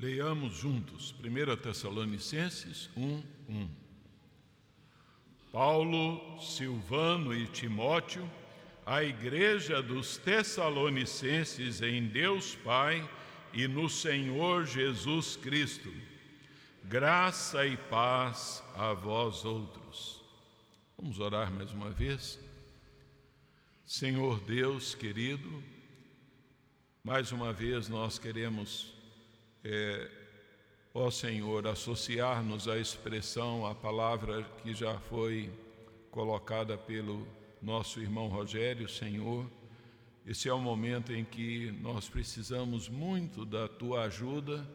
Leiamos juntos 1 Tessalonicenses 1, 1. Paulo, Silvano e Timóteo, a igreja dos Tessalonicenses em Deus Pai e no Senhor Jesus Cristo, graça e paz a vós outros. Vamos orar mais uma vez? Senhor Deus querido, mais uma vez nós queremos é, ó Senhor, associar-nos à expressão, à palavra que já foi colocada pelo nosso irmão Rogério, Senhor. Esse é o momento em que nós precisamos muito da tua ajuda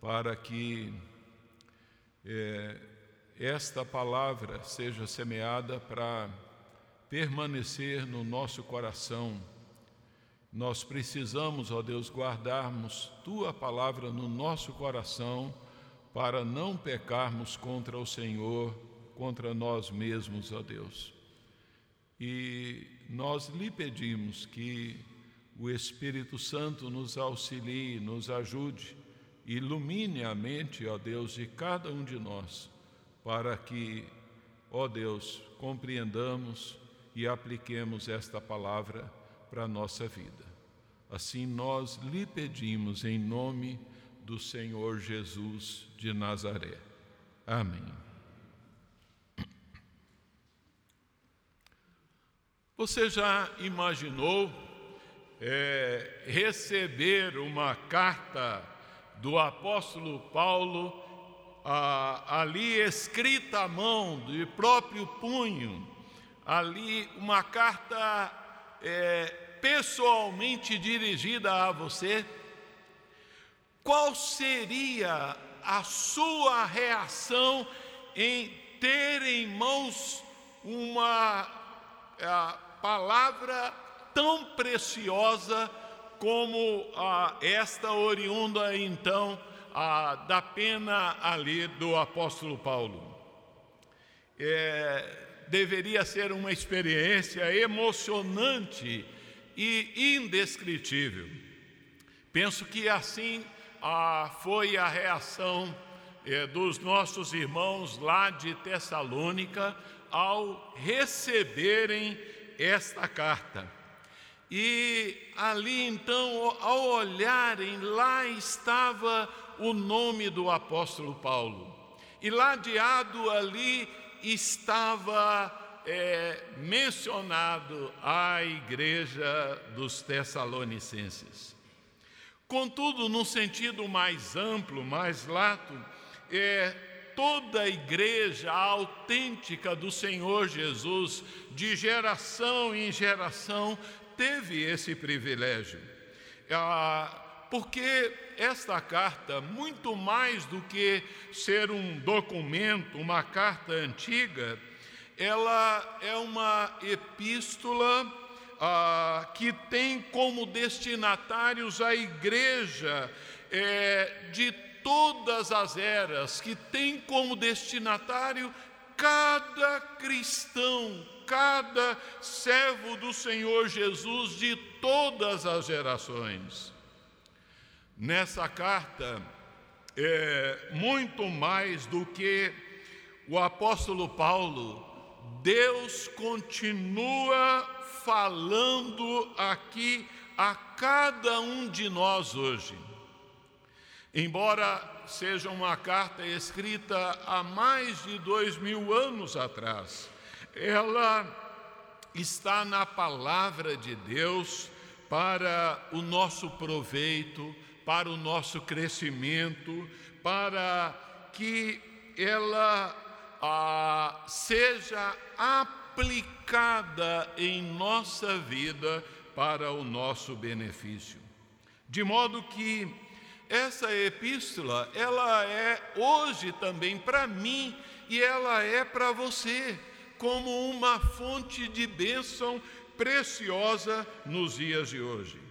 para que é, esta palavra seja semeada para permanecer no nosso coração nós precisamos, ó Deus, guardarmos tua palavra no nosso coração para não pecarmos contra o Senhor, contra nós mesmos, ó Deus. E nós lhe pedimos que o Espírito Santo nos auxilie, nos ajude, ilumine a mente, ó Deus, de cada um de nós, para que, ó Deus, compreendamos e apliquemos esta palavra para a nossa vida. Assim nós lhe pedimos em nome do Senhor Jesus de Nazaré. Amém. Você já imaginou é, receber uma carta do apóstolo Paulo ali escrita à mão, de próprio punho, ali uma carta é, pessoalmente dirigida a você, qual seria a sua reação em ter em mãos uma palavra tão preciosa como esta oriunda então da pena ali do apóstolo Paulo? É, deveria ser uma experiência emocionante e indescritível. Penso que assim ah, foi a reação eh, dos nossos irmãos lá de Tessalônica ao receberem esta carta. E ali então, ao olharem, lá estava o nome do apóstolo Paulo. E ladeado ali estava é mencionado a igreja dos Tessalonicenses. Contudo, num sentido mais amplo, mais lato, é toda a igreja autêntica do Senhor Jesus, de geração em geração, teve esse privilégio. Ah, porque esta carta, muito mais do que ser um documento, uma carta antiga, ela é uma epístola ah, que tem como destinatários a igreja é, de todas as eras, que tem como destinatário cada cristão, cada servo do Senhor Jesus de todas as gerações. Nessa carta, é, muito mais do que o apóstolo Paulo Deus continua falando aqui a cada um de nós hoje. Embora seja uma carta escrita há mais de dois mil anos atrás, ela está na palavra de Deus para o nosso proveito, para o nosso crescimento, para que ela ah, seja aplicada em nossa vida para o nosso benefício. De modo que essa epístola, ela é hoje também para mim e ela é para você, como uma fonte de bênção preciosa nos dias de hoje.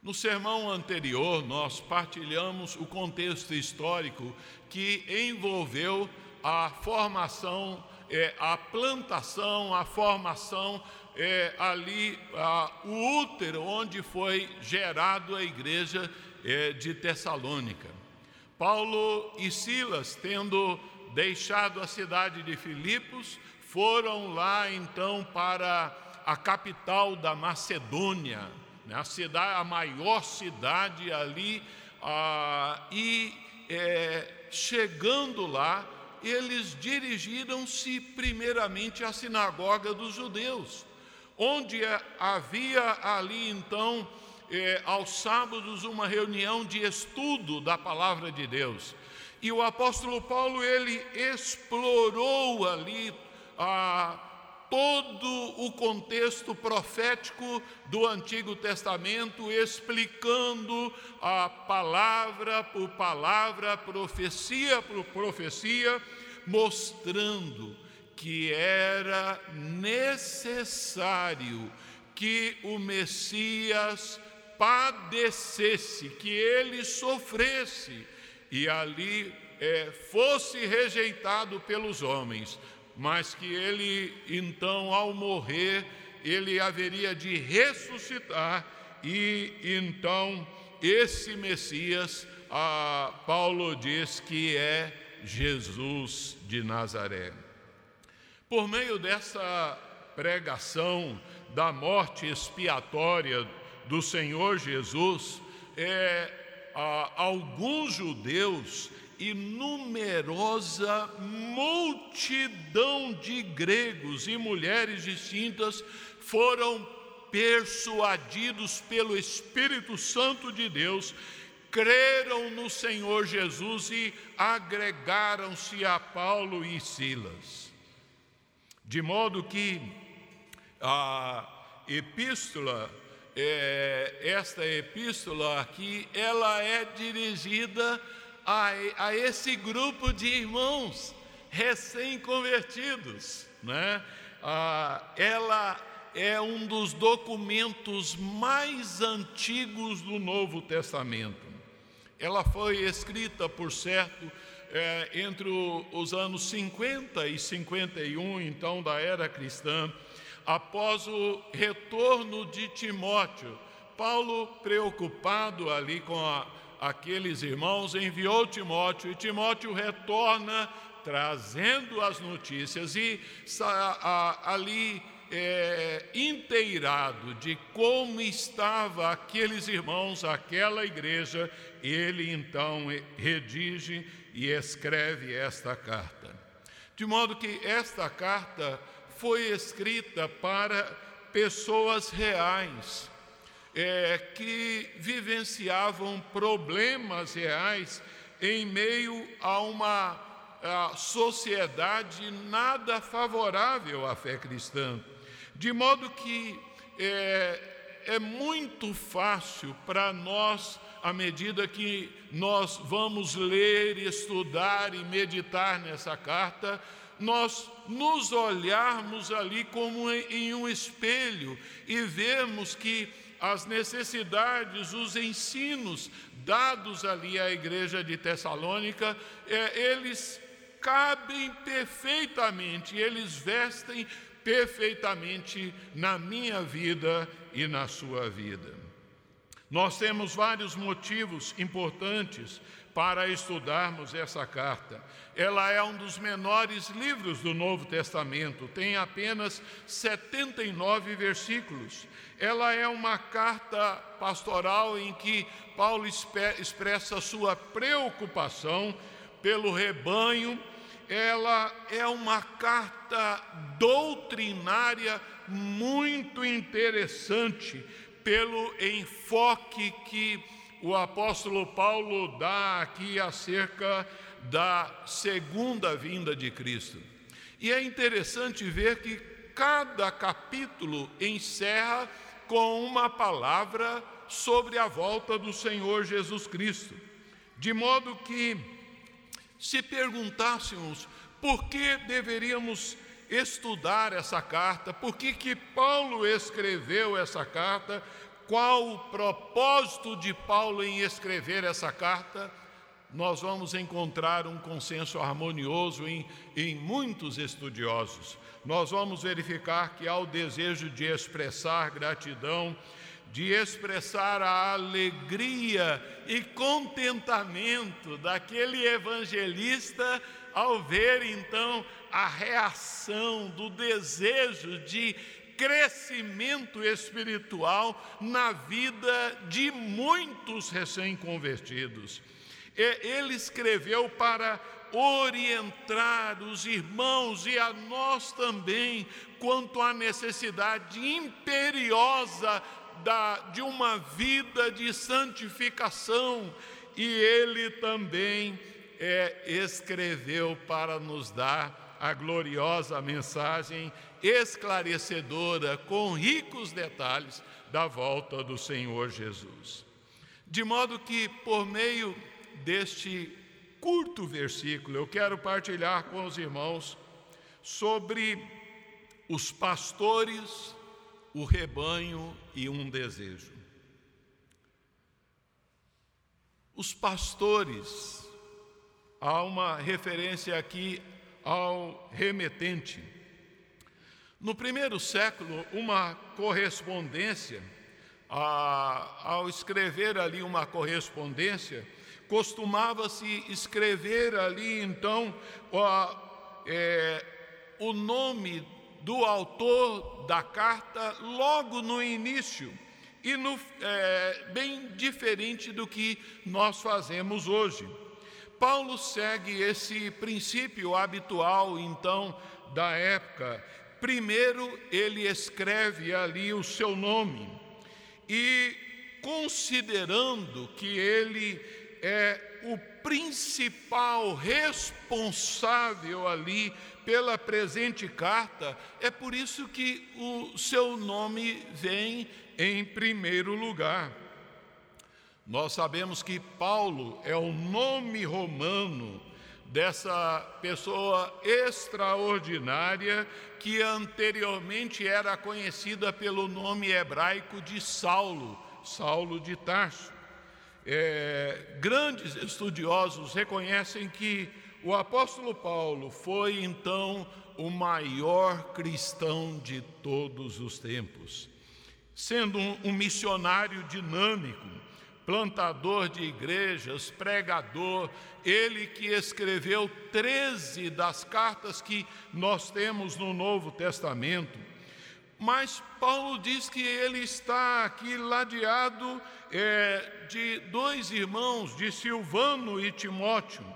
No sermão anterior, nós partilhamos o contexto histórico que envolveu a formação, é, a plantação, a formação é, ali ah, o útero onde foi gerado a igreja é, de Tessalônica. Paulo e Silas, tendo deixado a cidade de Filipos, foram lá então para a capital da Macedônia, né, a, cidade, a maior cidade ali, ah, e é, chegando lá, eles dirigiram-se primeiramente à sinagoga dos judeus, onde havia ali então, é, aos sábados, uma reunião de estudo da palavra de Deus. E o apóstolo Paulo, ele explorou ali a todo o contexto profético do Antigo Testamento, explicando a palavra por palavra, profecia por profecia, mostrando que era necessário que o Messias padecesse, que ele sofresse e ali é, fosse rejeitado pelos homens mas que ele então, ao morrer, ele haveria de ressuscitar e então esse Messias, Paulo diz que é Jesus de Nazaré. Por meio dessa pregação da morte expiatória do Senhor Jesus, é, alguns judeus e numerosa multidão de gregos e mulheres distintas foram persuadidos pelo Espírito Santo de Deus, creram no Senhor Jesus e agregaram-se a Paulo e Silas. De modo que a epístola, é, esta epístola aqui, ela é dirigida a, a esse grupo de irmãos recém-convertidos. Né? Ah, ela é um dos documentos mais antigos do Novo Testamento. Ela foi escrita, por certo, é, entre os anos 50 e 51, então, da era cristã, após o retorno de Timóteo. Paulo, preocupado ali com a aqueles irmãos, enviou Timóteo, e Timóteo retorna trazendo as notícias e ali é, inteirado de como estava aqueles irmãos, aquela igreja, ele então redige e escreve esta carta. De modo que esta carta foi escrita para pessoas reais, é, que vivenciavam problemas reais em meio a uma a sociedade nada favorável à fé cristã. De modo que é, é muito fácil para nós, à medida que nós vamos ler, estudar e meditar nessa carta, nós nos olharmos ali como em um espelho e vermos que as necessidades, os ensinos dados ali à igreja de Tessalônica, é, eles cabem perfeitamente, eles vestem perfeitamente na minha vida e na sua vida. Nós temos vários motivos importantes para estudarmos essa carta. Ela é um dos menores livros do Novo Testamento, tem apenas 79 versículos. Ela é uma carta pastoral em que Paulo expressa sua preocupação pelo rebanho. Ela é uma carta doutrinária muito interessante pelo enfoque que o apóstolo Paulo dá aqui acerca da segunda vinda de Cristo. E é interessante ver que cada capítulo encerra com uma palavra sobre a volta do Senhor Jesus Cristo. De modo que, se perguntássemos por que deveríamos estudar essa carta, por que, que Paulo escreveu essa carta, qual o propósito de Paulo em escrever essa carta, nós vamos encontrar um consenso harmonioso em, em muitos estudiosos. Nós vamos verificar que há o desejo de expressar gratidão, de expressar a alegria e contentamento daquele evangelista ao ver então a reação do desejo de crescimento espiritual na vida de muitos recém-convertidos. Ele escreveu para orientar os irmãos e a nós também quanto à necessidade imperiosa da, de uma vida de santificação, e ele também é, escreveu para nos dar a gloriosa mensagem esclarecedora, com ricos detalhes, da volta do Senhor Jesus. De modo que, por meio deste curto versículo, eu quero partilhar com os irmãos sobre os pastores, o rebanho e um desejo. Os pastores, há uma referência aqui ao remetente. No primeiro século, uma correspondência, ao escrever ali uma correspondência, costumava-se escrever ali então é, o nome do autor da carta logo no início e no, é, bem diferente do que nós fazemos hoje. Paulo segue esse princípio habitual então da época. Primeiro ele escreve ali o seu nome e considerando que ele é o principal responsável ali pela presente carta, é por isso que o seu nome vem em primeiro lugar. Nós sabemos que Paulo é o nome romano dessa pessoa extraordinária que anteriormente era conhecida pelo nome hebraico de Saulo, Saulo de Tarso. É, grandes estudiosos reconhecem que o apóstolo Paulo foi então o maior cristão de todos os tempos, sendo um, um missionário dinâmico, plantador de igrejas, pregador, ele que escreveu 13 das cartas que nós temos no Novo Testamento. Mas Paulo diz que ele está aqui ladeado é, de dois irmãos, de Silvano e Timóteo.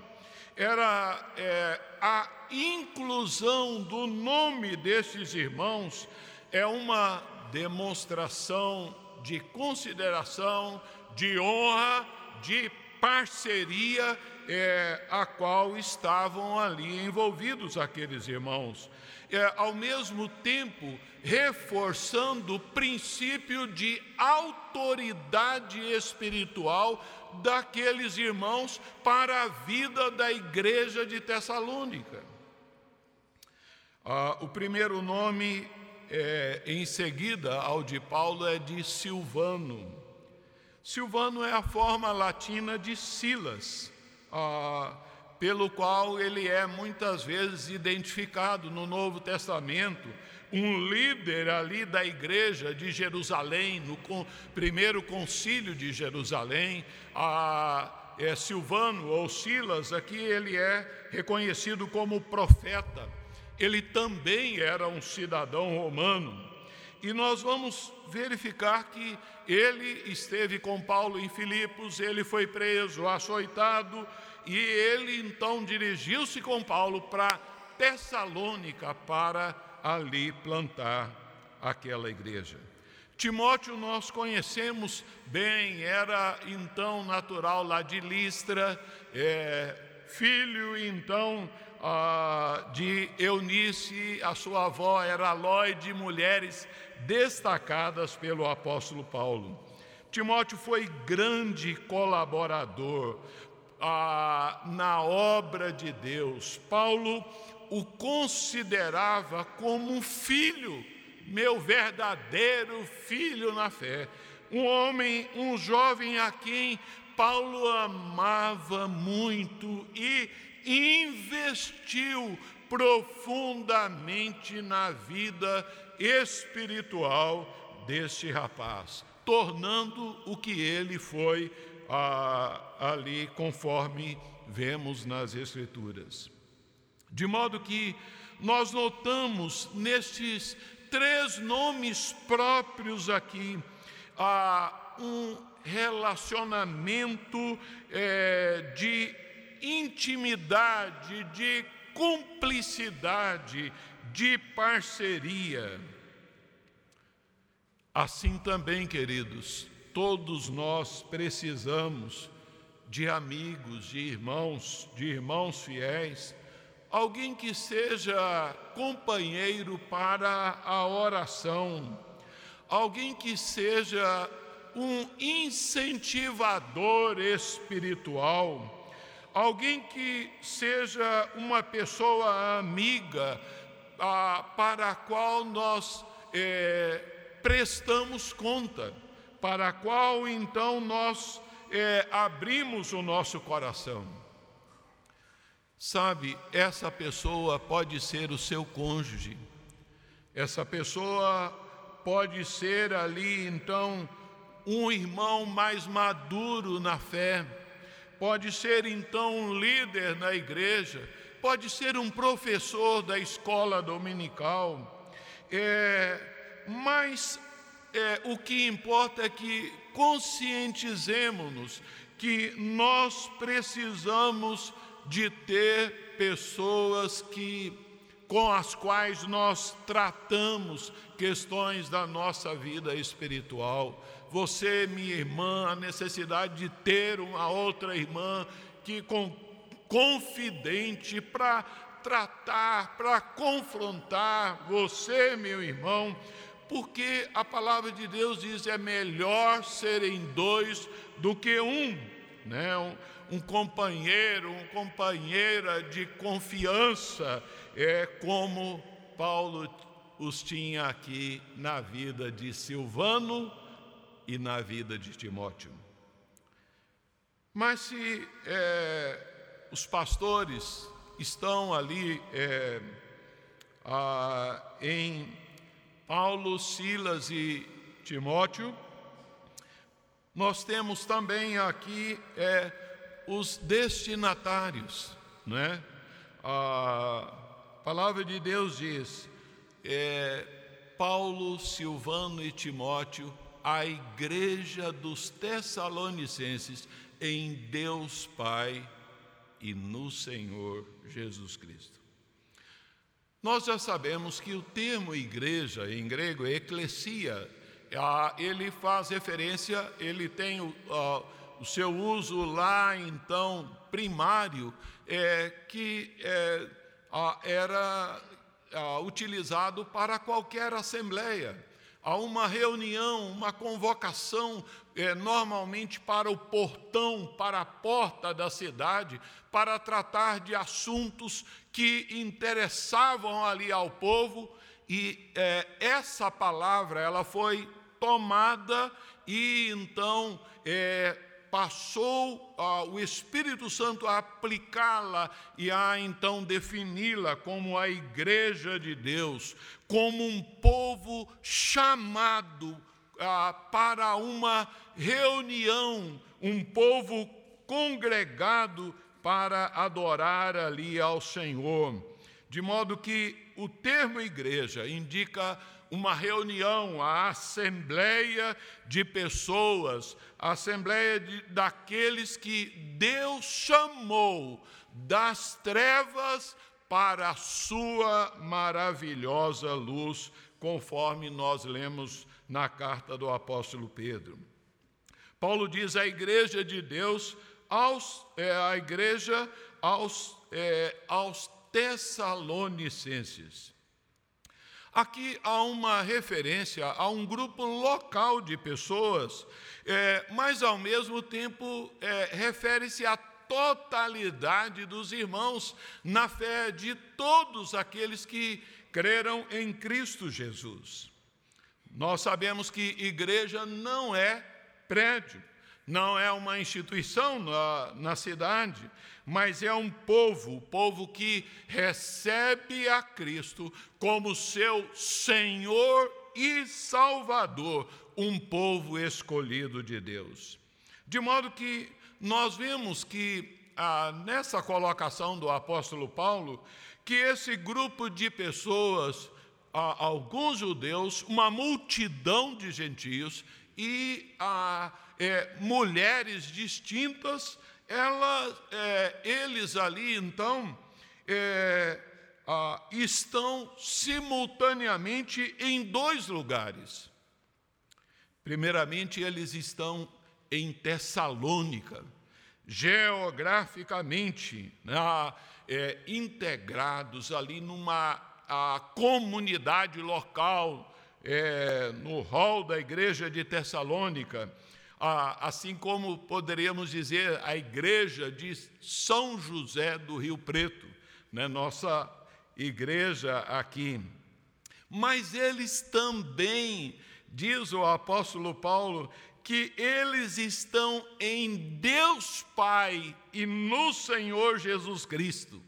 Era é, a inclusão do nome desses irmãos é uma demonstração de consideração, de honra, de parceria é, a qual estavam ali envolvidos aqueles irmãos. É, ao mesmo tempo, reforçando o princípio de autoridade espiritual daqueles irmãos para a vida da igreja de Tessalônica. Ah, o primeiro nome é, em seguida ao de Paulo é de Silvano. Silvano é a forma latina de Silas, ah, pelo qual ele é muitas vezes identificado no Novo Testamento um líder ali da igreja de Jerusalém, no primeiro concílio de Jerusalém, a, é, Silvano ou Silas, aqui ele é reconhecido como profeta. Ele também era um cidadão romano. E nós vamos verificar que ele esteve com Paulo em Filipos, ele foi preso, açoitado, e ele então dirigiu-se com Paulo para Tessalônica para ali plantar aquela igreja. Timóteo nós conhecemos bem, era então natural lá de Listra, é, filho então ah, de Eunice, a sua avó era Lói, de mulheres destacadas pelo apóstolo Paulo. Timóteo foi grande colaborador ah, na obra de Deus. Paulo o considerava como um filho, meu verdadeiro filho na fé. um homem, um jovem a quem Paulo amava muito e investiu profundamente na vida espiritual deste rapaz, tornando o que ele foi ah, ali, conforme vemos nas Escrituras. De modo que nós notamos nestes três nomes próprios aqui ah, um relacionamento é, de intimidade, de cumplicidade, de parceria. Assim também, queridos, todos nós precisamos de amigos, de irmãos, de irmãos fiéis, alguém que seja companheiro para a oração, alguém que seja um incentivador espiritual, alguém que seja uma pessoa amiga para a qual nós é, prestamos conta, para a qual então nós é, abrimos o nosso coração. Sabe, essa pessoa pode ser o seu cônjuge, essa pessoa pode ser ali então um irmão mais maduro na fé, pode ser então um líder na igreja, pode ser um professor da escola dominical, é, mas é, o que importa é que conscientizemos-nos que nós precisamos de ter pessoas que com as quais nós tratamos questões da nossa vida espiritual. Você, minha irmã, a necessidade de ter uma outra irmã que com confidente para tratar, para confrontar você, meu irmão, porque a palavra de Deus diz é melhor serem dois do que um, né? Um, um companheiro, uma companheira de confiança, é como Paulo os tinha aqui na vida de Silvano e na vida de Timóteo. Mas se é, os pastores estão ali é, a, em Paulo, Silas e Timóteo, nós temos também aqui é, os destinatários, né? A palavra de Deus diz: é, Paulo, Silvano e Timóteo, a igreja dos Tessalonicenses em Deus Pai e no Senhor Jesus Cristo. Nós já sabemos que o termo igreja em grego eclesia, ele faz referência, ele tem o, o seu uso lá então primário, é, que é, era utilizado para qualquer assembleia. Há uma reunião, uma convocação, é, normalmente para o portão, para a porta da cidade, para tratar de assuntos que interessavam ali ao povo, e é, essa palavra ela foi tomada e então é, passou o Espírito Santo a aplicá-la e a então defini-la como a igreja de Deus, como um povo chamado para uma reunião, um povo congregado para adorar ali ao Senhor. De modo que o termo igreja indica uma reunião, a assembleia de pessoas, a assembleia de, daqueles que Deus chamou das trevas para a sua maravilhosa luz, conforme nós lemos na carta do apóstolo Pedro. Paulo diz à igreja de Deus, aos, é, a igreja aos, é, aos Tessalonicenses. Aqui há uma referência a um grupo local de pessoas, é, mas ao mesmo tempo é, refere-se à totalidade dos irmãos na fé de todos aqueles que creram em Cristo Jesus. nós sabemos que igreja não é prédio, não é uma instituição na, na cidade, mas é um povo, povo que recebe a Cristo como seu Senhor e Salvador, um povo escolhido de Deus. De modo que nós vemos que ah, nessa colocação do apóstolo Paulo, que esse grupo de pessoas, ah, alguns judeus, uma multidão de gentios e ah, é, mulheres distintas, ela, é, eles ali então é, estão simultaneamente em dois lugares. Primeiramente, eles estão em Tessalônica, geograficamente né, é, integrados ali numa comunidade local, é, no hall da igreja de Tessalônica, assim como poderíamos dizer a igreja de São José do Rio Preto, né, nossa igreja aqui. Mas eles também, diz o apóstolo Paulo, que eles estão em Deus Pai e no Senhor Jesus Cristo.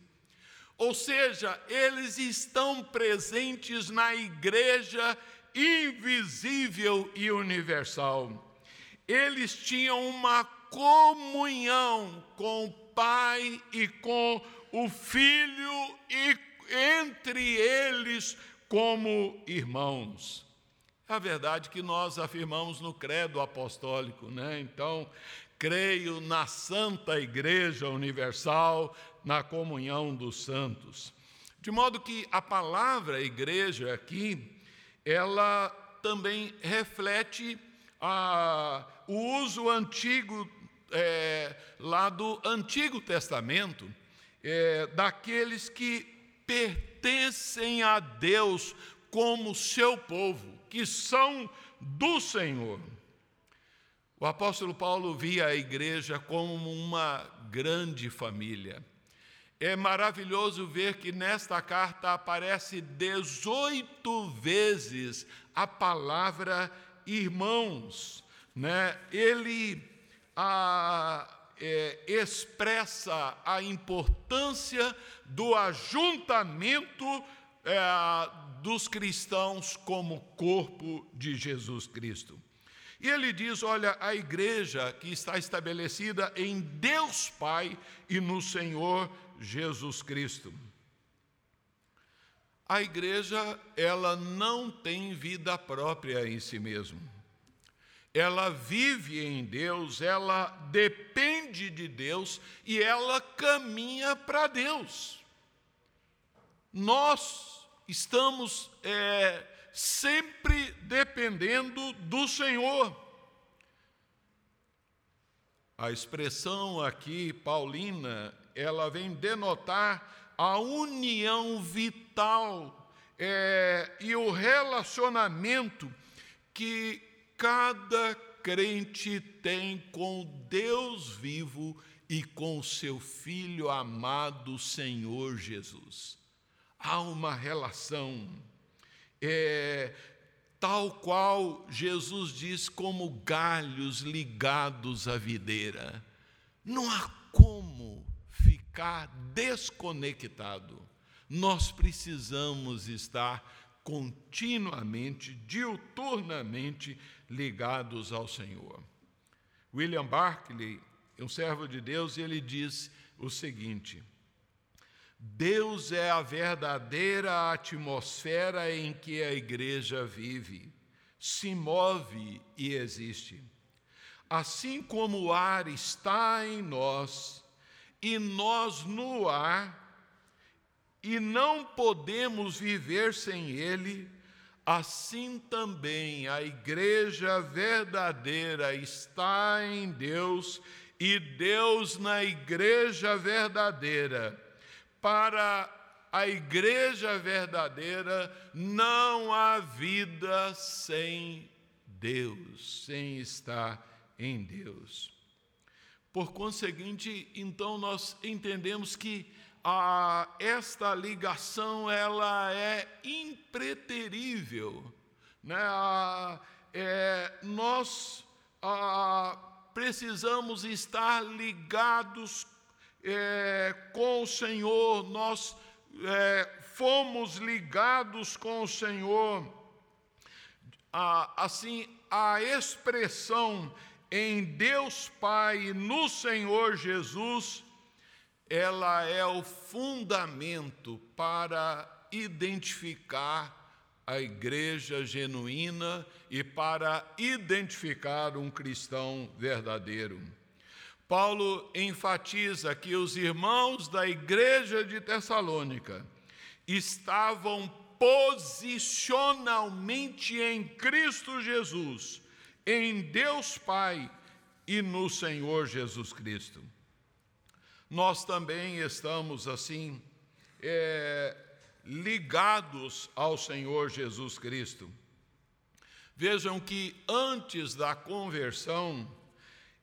Ou seja, eles estão presentes na igreja invisível e universal eles tinham uma comunhão com o Pai e com o Filho e entre eles como irmãos. É a verdade que nós afirmamos no credo apostólico, né? Então, creio na Santa Igreja Universal, na comunhão dos santos. De modo que a palavra igreja aqui, ela também reflete a, o uso antigo, é, lá do Antigo Testamento, é, daqueles que pertencem a Deus como seu povo, que são do Senhor. O apóstolo Paulo via a igreja como uma grande família. É maravilhoso ver que nesta carta aparece 18 vezes a palavra irmãos, né, ele a, é, expressa a importância do ajuntamento é, dos cristãos como corpo de Jesus Cristo. E ele diz: olha, a igreja que está estabelecida em Deus Pai e no Senhor Jesus Cristo. A igreja, ela não tem vida própria em si mesma. Ela vive em Deus, ela depende de Deus e ela caminha para Deus. Nós estamos é, sempre dependendo do Senhor. A expressão aqui, paulina, ela vem denotar a união vital é, e o relacionamento que cada crente tem com Deus vivo e com seu Filho amado Senhor Jesus. Há uma relação, é, tal qual Jesus diz, como galhos ligados à videira. Não há como ficar desconectado. Nós precisamos estar continuamente, diuturnamente ligados ao Senhor. William Barclay, um servo de Deus, ele diz o seguinte: Deus é a verdadeira atmosfera em que a igreja vive, se move e existe. Assim como o ar está em nós, e nós no ar, e não podemos viver sem Ele, assim também a igreja verdadeira está em Deus e Deus na igreja verdadeira. Para a igreja verdadeira não há vida sem Deus, sem estar em Deus. Por conseguinte, então nós entendemos que esta ligação ela é impreterível. Né? É, nós ah, precisamos estar ligados é, com o Senhor, nós é, fomos ligados com o Senhor. Ah, assim, a expressão em Deus Pai, no Senhor Jesus, ela é o fundamento para identificar a igreja genuína e para identificar um cristão verdadeiro. Paulo enfatiza que os irmãos da igreja de Tessalônica estavam posicionalmente em Cristo Jesus, em Deus Pai e no Senhor Jesus Cristo. Nós também estamos assim, é, ligados ao Senhor Jesus Cristo. Vejam que antes da conversão,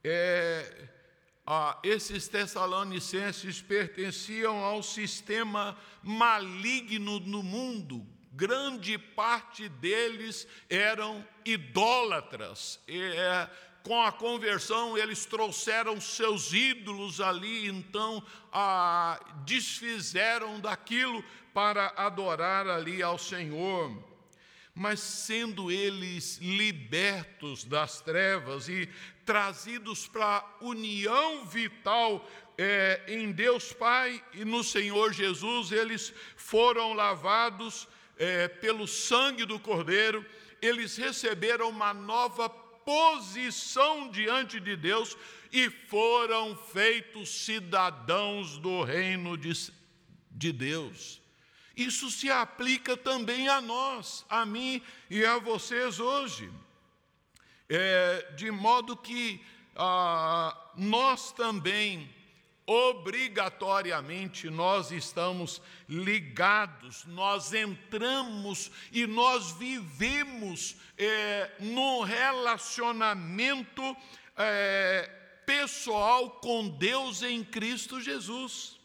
é, esses tessalonicenses pertenciam ao sistema maligno no mundo. Grande parte deles eram idólatras. É, com a conversão, eles trouxeram seus ídolos ali, então ah, desfizeram daquilo para adorar ali ao Senhor. Mas sendo eles libertos das trevas e trazidos para a união vital é, em Deus Pai e no Senhor Jesus, eles foram lavados é, pelo sangue do Cordeiro, eles receberam uma nova posição diante de Deus e foram feitos cidadãos do reino de, de Deus. Isso se aplica também a nós, a mim e a vocês hoje. É, de modo que ah, nós também, obrigatoriamente, nós estamos ligados, nós entramos e nós vivemos é, no relacionamento é, pessoal com Deus em Cristo Jesus.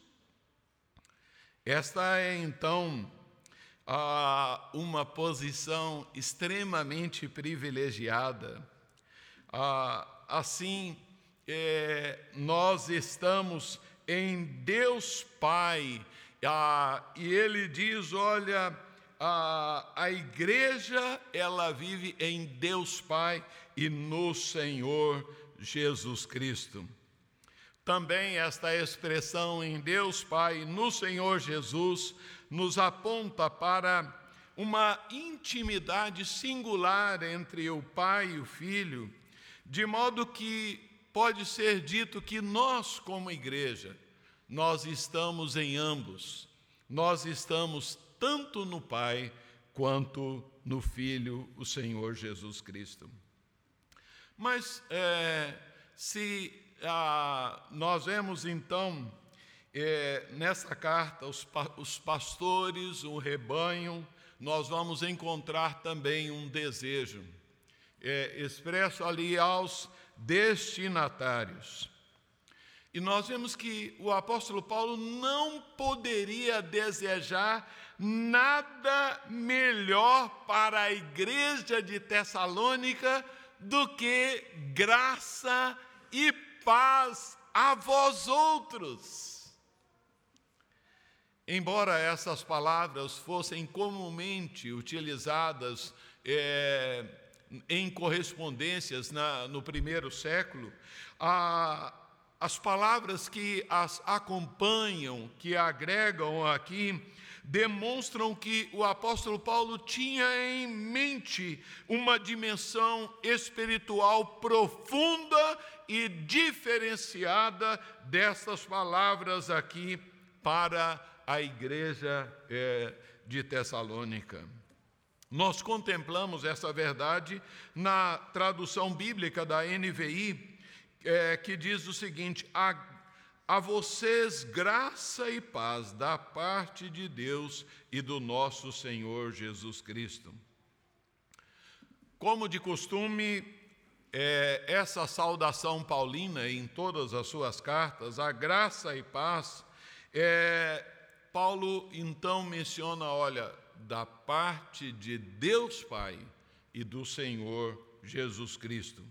Esta é então uma posição extremamente privilegiada. assim, é, nós estamos em Deus Pai, e Ele diz: olha, a, a igreja ela vive em Deus Pai e no Senhor Jesus Cristo. Também esta expressão em Deus Pai, no Senhor Jesus, nos aponta para uma intimidade singular entre o Pai e o Filho, de modo que pode ser dito que nós, como igreja, nós estamos em ambos. Nós estamos tanto no Pai quanto no Filho, o Senhor Jesus Cristo. Mas é, se ah, nós vemos então é, nessa carta os, os pastores, o rebanho, nós vamos encontrar também um desejo é, expresso ali aos destinatários. E nós vemos que o apóstolo Paulo não poderia desejar nada melhor para a igreja de Tessalônica do que graça e paz a vós outros. Embora essas palavras fossem comumente utilizadas é, em correspondências na, no primeiro século, a, as palavras que as acompanham, que agregam aqui, demonstram que o apóstolo Paulo tinha em mente uma dimensão espiritual profunda e diferenciada dessas palavras aqui para a igreja é, de Tessalônica. Nós contemplamos essa verdade na tradução bíblica da NVI, é, que diz o seguinte: a, a vocês graça e paz da parte de Deus e do nosso Senhor Jesus Cristo. Como de costume, é, essa saudação paulina em todas as suas cartas, a graça e paz, é, Paulo então menciona, olha, da parte de Deus Pai e do Senhor Jesus Cristo.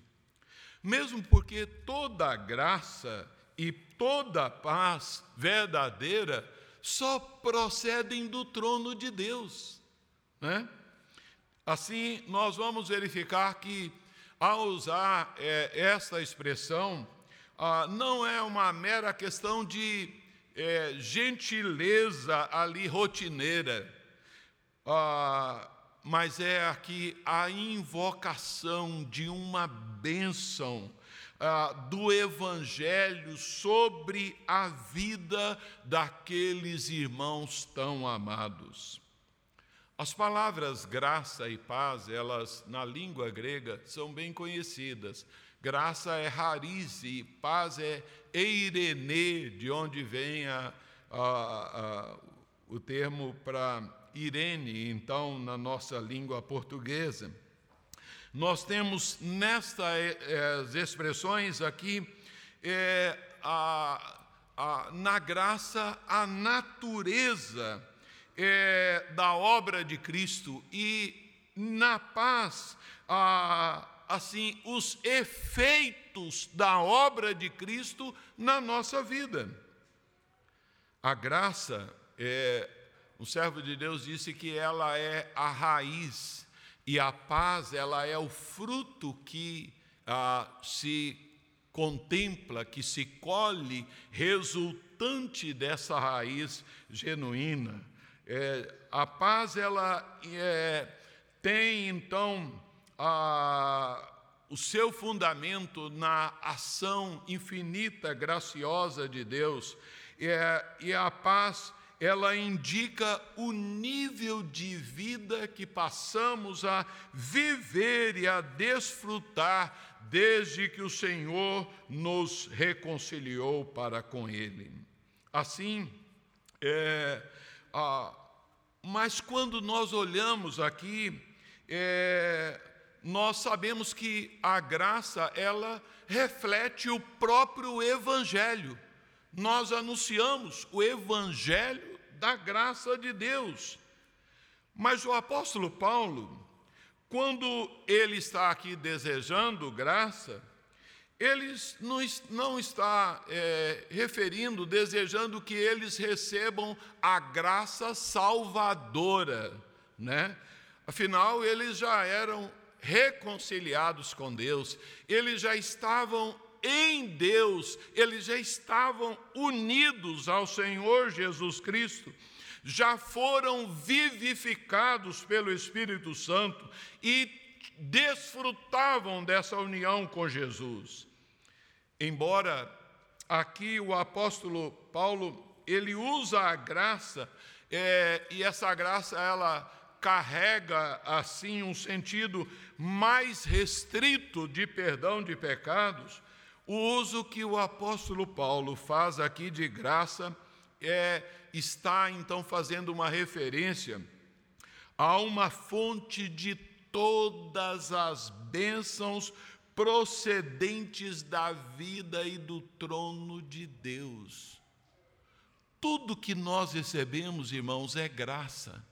Mesmo porque toda graça e toda paz verdadeira só procedem do trono de Deus. Né? Assim, nós vamos verificar que, ao usar é, esta expressão, ah, não é uma mera questão de é, gentileza ali rotineira, ah, mas é aqui a invocação de uma bênção ah, do Evangelho sobre a vida daqueles irmãos tão amados. As palavras graça e paz, elas na língua grega são bem conhecidas. Graça é rarize, paz é eirene, de onde vem a, a, a, o termo para Irene, então, na nossa língua portuguesa. Nós temos nestas expressões aqui, é, a, a, na graça, a natureza é, da obra de Cristo e na paz, a, assim, os efeitos da obra de Cristo na nossa vida. A graça é um servo de Deus disse que ela é a raiz e a paz ela é o fruto que ah, se contempla, que se colhe resultante dessa raiz genuína. É, a paz ela é, tem então a, o seu fundamento na ação infinita, graciosa de Deus, é, e a paz ela indica o nível de vida que passamos a viver e a desfrutar desde que o Senhor nos reconciliou para com Ele. Assim, é, mas quando nós olhamos aqui, é, nós sabemos que a graça ela reflete o próprio Evangelho nós anunciamos o evangelho da graça de Deus. Mas o apóstolo Paulo, quando ele está aqui desejando graça, ele não está é, referindo, desejando que eles recebam a graça salvadora, né? Afinal, eles já eram reconciliados com Deus, eles já estavam em Deus, eles já estavam unidos ao Senhor Jesus Cristo, já foram vivificados pelo Espírito Santo e desfrutavam dessa união com Jesus. Embora aqui o apóstolo Paulo ele usa a graça é, e essa graça ela carrega assim um sentido mais restrito de perdão de pecados, o uso que o apóstolo Paulo faz aqui de graça é está então fazendo uma referência a uma fonte de todas as bênçãos procedentes da vida e do trono de Deus. Tudo que nós recebemos, irmãos, é graça.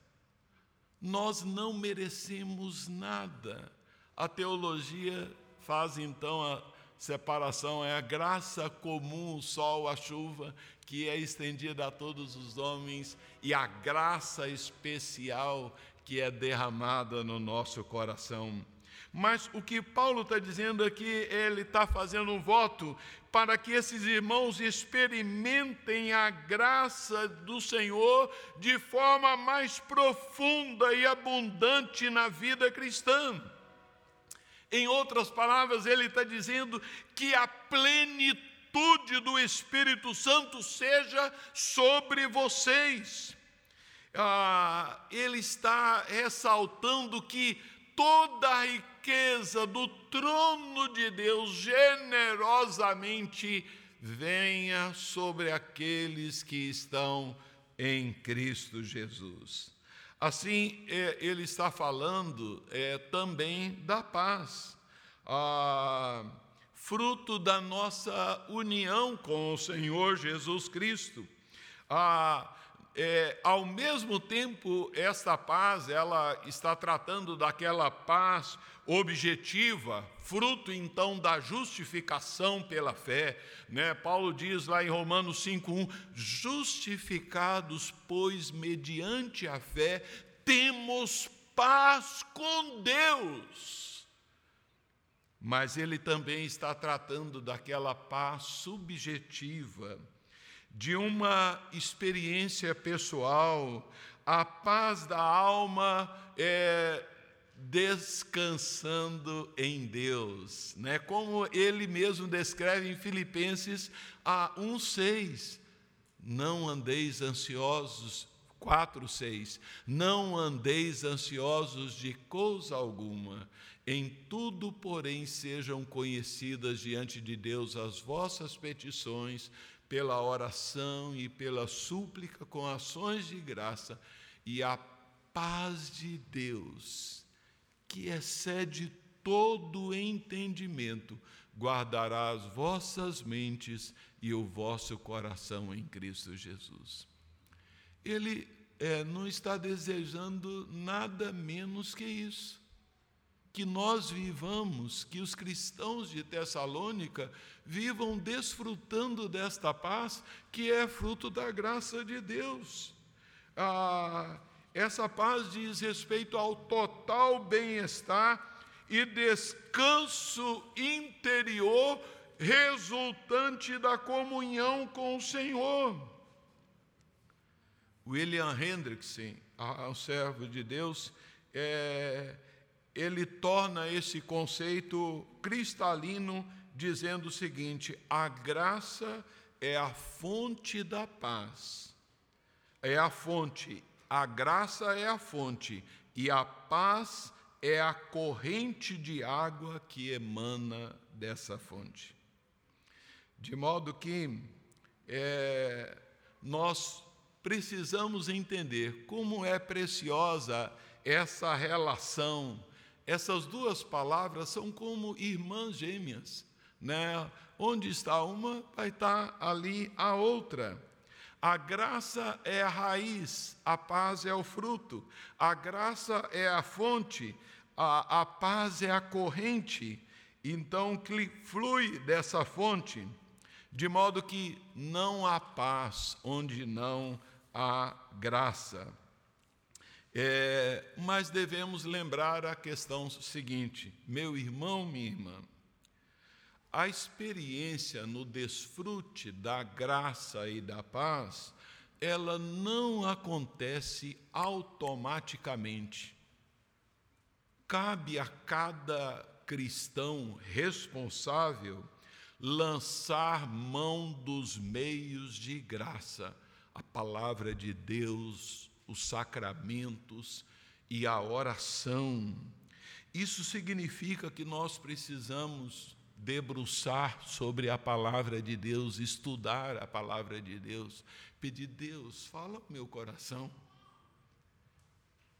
Nós não merecemos nada. A teologia faz então a separação é a graça comum, o sol, a chuva, que é estendida a todos os homens, e a graça especial que é derramada no nosso coração. Mas o que Paulo está dizendo aqui, ele está fazendo um voto para que esses irmãos experimentem a graça do Senhor de forma mais profunda e abundante na vida cristã. Em outras palavras, ele está dizendo que a plenitude do Espírito Santo seja sobre vocês. Ah, ele está ressaltando que toda a riqueza do trono de Deus generosamente venha sobre aqueles que estão em Cristo Jesus. Assim, é, ele está falando é, também da paz, ah, fruto da nossa união com o Senhor Jesus Cristo. Ah, é, ao mesmo tempo, esta paz, ela está tratando daquela paz objetiva, fruto então da justificação pela fé, né? Paulo diz lá em Romanos 5:1, justificados, pois mediante a fé temos paz com Deus. Mas ele também está tratando daquela paz subjetiva, de uma experiência pessoal, a paz da alma é descansando em Deus, né? Como ele mesmo descreve em Filipenses a 1:6. Não andeis ansiosos 4:6. Não andeis ansiosos de coisa alguma, em tudo, porém, sejam conhecidas diante de Deus as vossas petições pela oração e pela súplica com ações de graça, e a paz de Deus, que excede todo entendimento, guardará as vossas mentes e o vosso coração em Cristo Jesus. Ele é, não está desejando nada menos que isso. Que nós vivamos, que os cristãos de Tessalônica vivam desfrutando desta paz que é fruto da graça de Deus. Ah, essa paz diz respeito ao total bem-estar e descanso interior resultante da comunhão com o Senhor. William Hendrickson, um servo de Deus, é, ele torna esse conceito cristalino, dizendo o seguinte: a graça é a fonte da paz, é a fonte a graça é a fonte e a paz é a corrente de água que emana dessa fonte. De modo que é, nós precisamos entender como é preciosa essa relação. Essas duas palavras são como irmãs gêmeas, né? Onde está uma, vai estar ali a outra. A graça é a raiz, a paz é o fruto. A graça é a fonte, a, a paz é a corrente. Então, que flui dessa fonte, de modo que não há paz onde não há graça. É, mas devemos lembrar a questão seguinte: meu irmão, minha irmã, a experiência no desfrute da graça e da paz, ela não acontece automaticamente. Cabe a cada cristão responsável lançar mão dos meios de graça, a palavra de Deus, os sacramentos e a oração. Isso significa que nós precisamos debruçar sobre a palavra de Deus, estudar a palavra de Deus, pedir, Deus, fala o meu coração,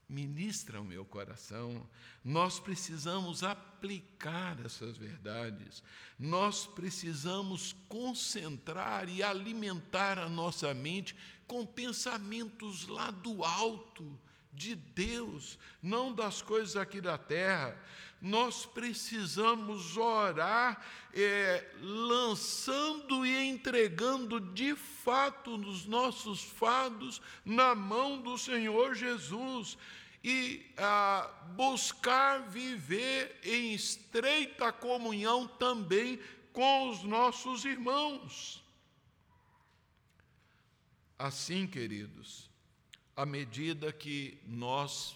ministra o meu coração. Nós precisamos aplicar essas verdades, nós precisamos concentrar e alimentar a nossa mente com pensamentos lá do alto de Deus, não das coisas aqui da terra. Nós precisamos orar, é, lançando e entregando de fato os nossos fados na mão do Senhor Jesus e buscar viver em estreita comunhão também com os nossos irmãos. Assim, queridos, à medida que nós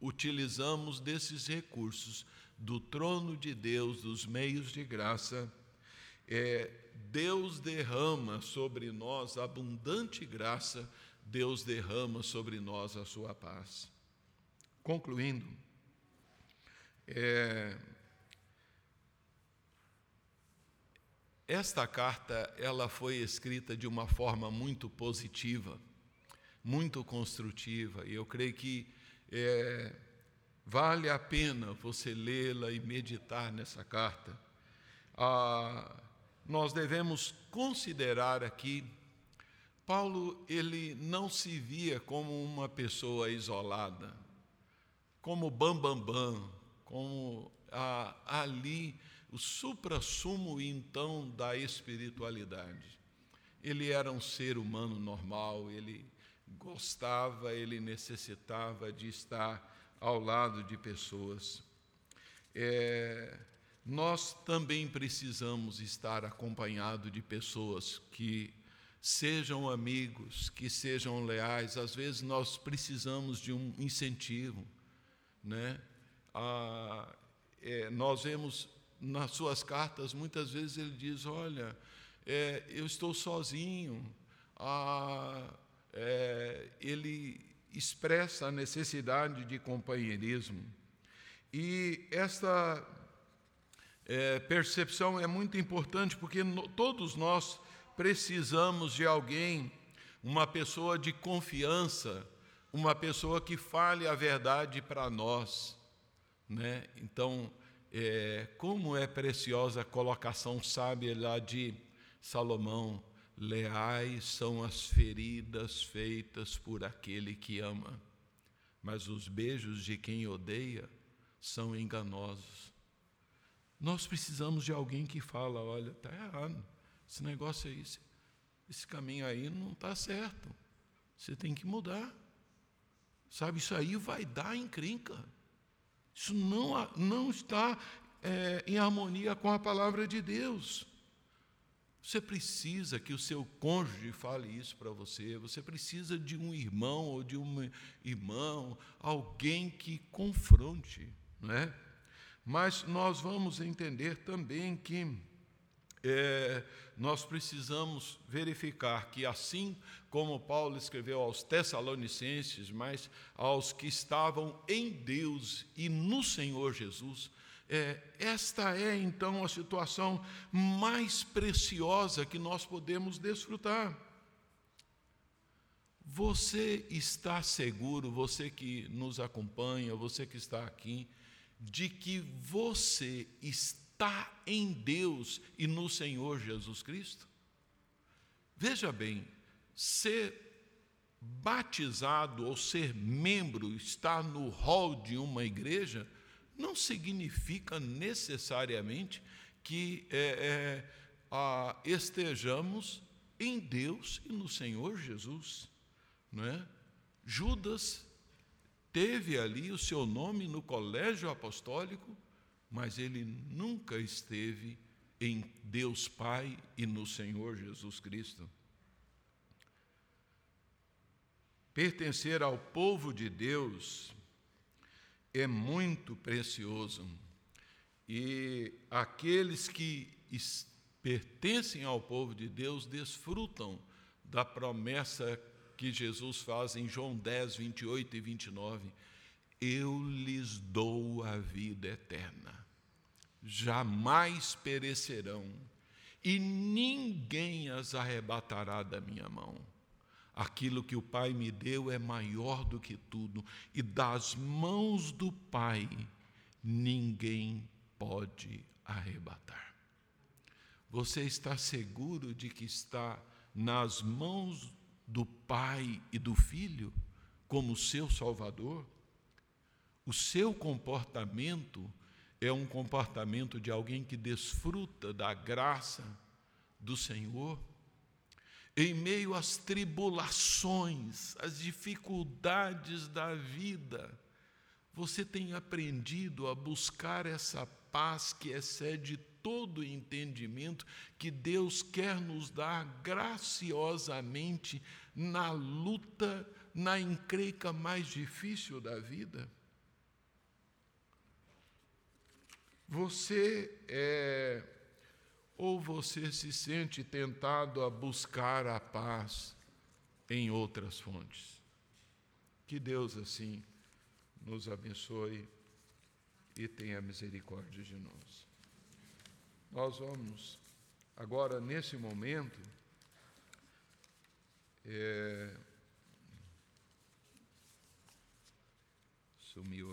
utilizamos desses recursos do trono de Deus, dos meios de graça, é, Deus derrama sobre nós abundante graça, Deus derrama sobre nós a sua paz. Concluindo, é, esta carta ela foi escrita de uma forma muito positiva muito construtiva, e eu creio que é, vale a pena você lê-la e meditar nessa carta. Ah, nós devemos considerar aqui Paulo ele não se via como uma pessoa isolada, como bambambam, bam, bam, como a, ali o supra-sumo então da espiritualidade. Ele era um ser humano normal, ele gostava, ele necessitava de estar ao lado de pessoas. É, nós também precisamos estar acompanhado de pessoas que sejam amigos, que sejam leais. Às vezes nós precisamos de um incentivo, né? Ah, é, nós vemos nas suas cartas muitas vezes ele diz: olha, é, eu estou sozinho. Ah, é, ele expressa a necessidade de companheirismo. E esta é, percepção é muito importante porque no, todos nós precisamos de alguém, uma pessoa de confiança, uma pessoa que fale a verdade para nós. Né? Então, é, como é preciosa a colocação sábia lá de Salomão: leais são as feridas feitas por aquele que ama, mas os beijos de quem odeia são enganosos. Nós precisamos de alguém que fala: olha, está errado, esse negócio aí, esse caminho aí não está certo, você tem que mudar. Sabe, isso aí vai dar encrenca. Isso não, não está é, em harmonia com a palavra de Deus. Você precisa que o seu cônjuge fale isso para você, você precisa de um irmão ou de um irmão, alguém que confronte, não é? Mas nós vamos entender também que é, nós precisamos verificar que, assim como Paulo escreveu aos Tessalonicenses, mas aos que estavam em Deus e no Senhor Jesus, é, esta é então a situação mais preciosa que nós podemos desfrutar. Você está seguro, você que nos acompanha, você que está aqui, de que você está em Deus e no Senhor Jesus Cristo? Veja bem, ser batizado ou ser membro, estar no hall de uma igreja, não significa necessariamente que é, é, a, estejamos em Deus e no Senhor Jesus. Não é? Judas teve ali o seu nome no colégio apostólico, mas ele nunca esteve em Deus Pai e no Senhor Jesus Cristo. Pertencer ao povo de Deus é muito precioso. E aqueles que pertencem ao povo de Deus desfrutam da promessa que Jesus faz em João 10, 28 e 29. Eu lhes dou a vida eterna, jamais perecerão, e ninguém as arrebatará da minha mão. Aquilo que o Pai me deu é maior do que tudo, e das mãos do Pai ninguém pode arrebatar. Você está seguro de que está nas mãos do Pai e do Filho como seu Salvador? O seu comportamento é um comportamento de alguém que desfruta da graça do Senhor? Em meio às tribulações, às dificuldades da vida, você tem aprendido a buscar essa paz que excede todo entendimento que Deus quer nos dar graciosamente na luta, na encrenca mais difícil da vida? Você é ou você se sente tentado a buscar a paz em outras fontes? Que Deus, assim, nos abençoe e tenha misericórdia de nós. Nós vamos, agora, nesse momento, é, sumiu